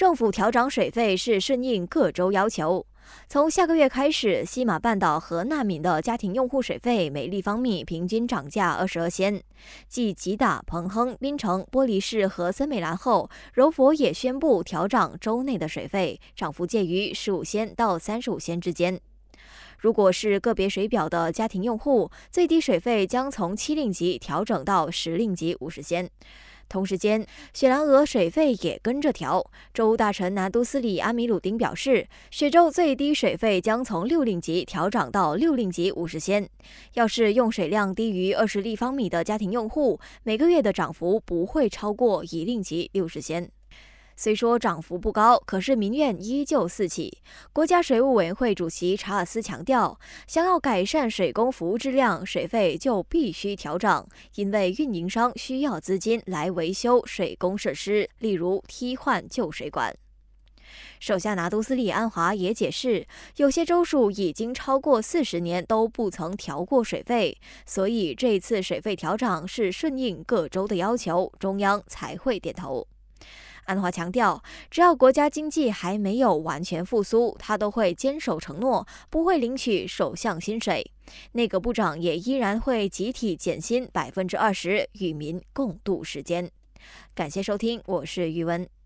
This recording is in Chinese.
政府调涨水费是顺应各州要求。从下个月开始，西马半岛和纳敏的家庭用户水费每立方米平均涨价二十二仙。继吉打、彭亨、槟城、玻璃市和森美兰后，柔佛也宣布调涨州内的水费，涨幅介于十五仙到三十五仙之间。如果是个别水表的家庭用户，最低水费将从七令吉调整到十令吉五十仙。同时间，雪兰莪水费也跟着调。州大臣南都斯里阿米鲁丁表示，雪州最低水费将从六令吉调涨到六令吉五十仙。要是用水量低于二十立方米的家庭用户，每个月的涨幅不会超过一令吉六十仙。虽说涨幅不高，可是民怨依旧四起。国家水务委员会主席查尔斯强调，想要改善水工服务质量，水费就必须调涨，因为运营商需要资金来维修水工设施，例如替换旧水管。手下拿督斯里安华也解释，有些州属已经超过四十年都不曾调过水费，所以这次水费调涨是顺应各州的要求，中央才会点头。安华强调，只要国家经济还没有完全复苏，他都会坚守承诺，不会领取首相薪水。内阁部长也依然会集体减薪百分之二十，与民共度时间。感谢收听，我是玉文。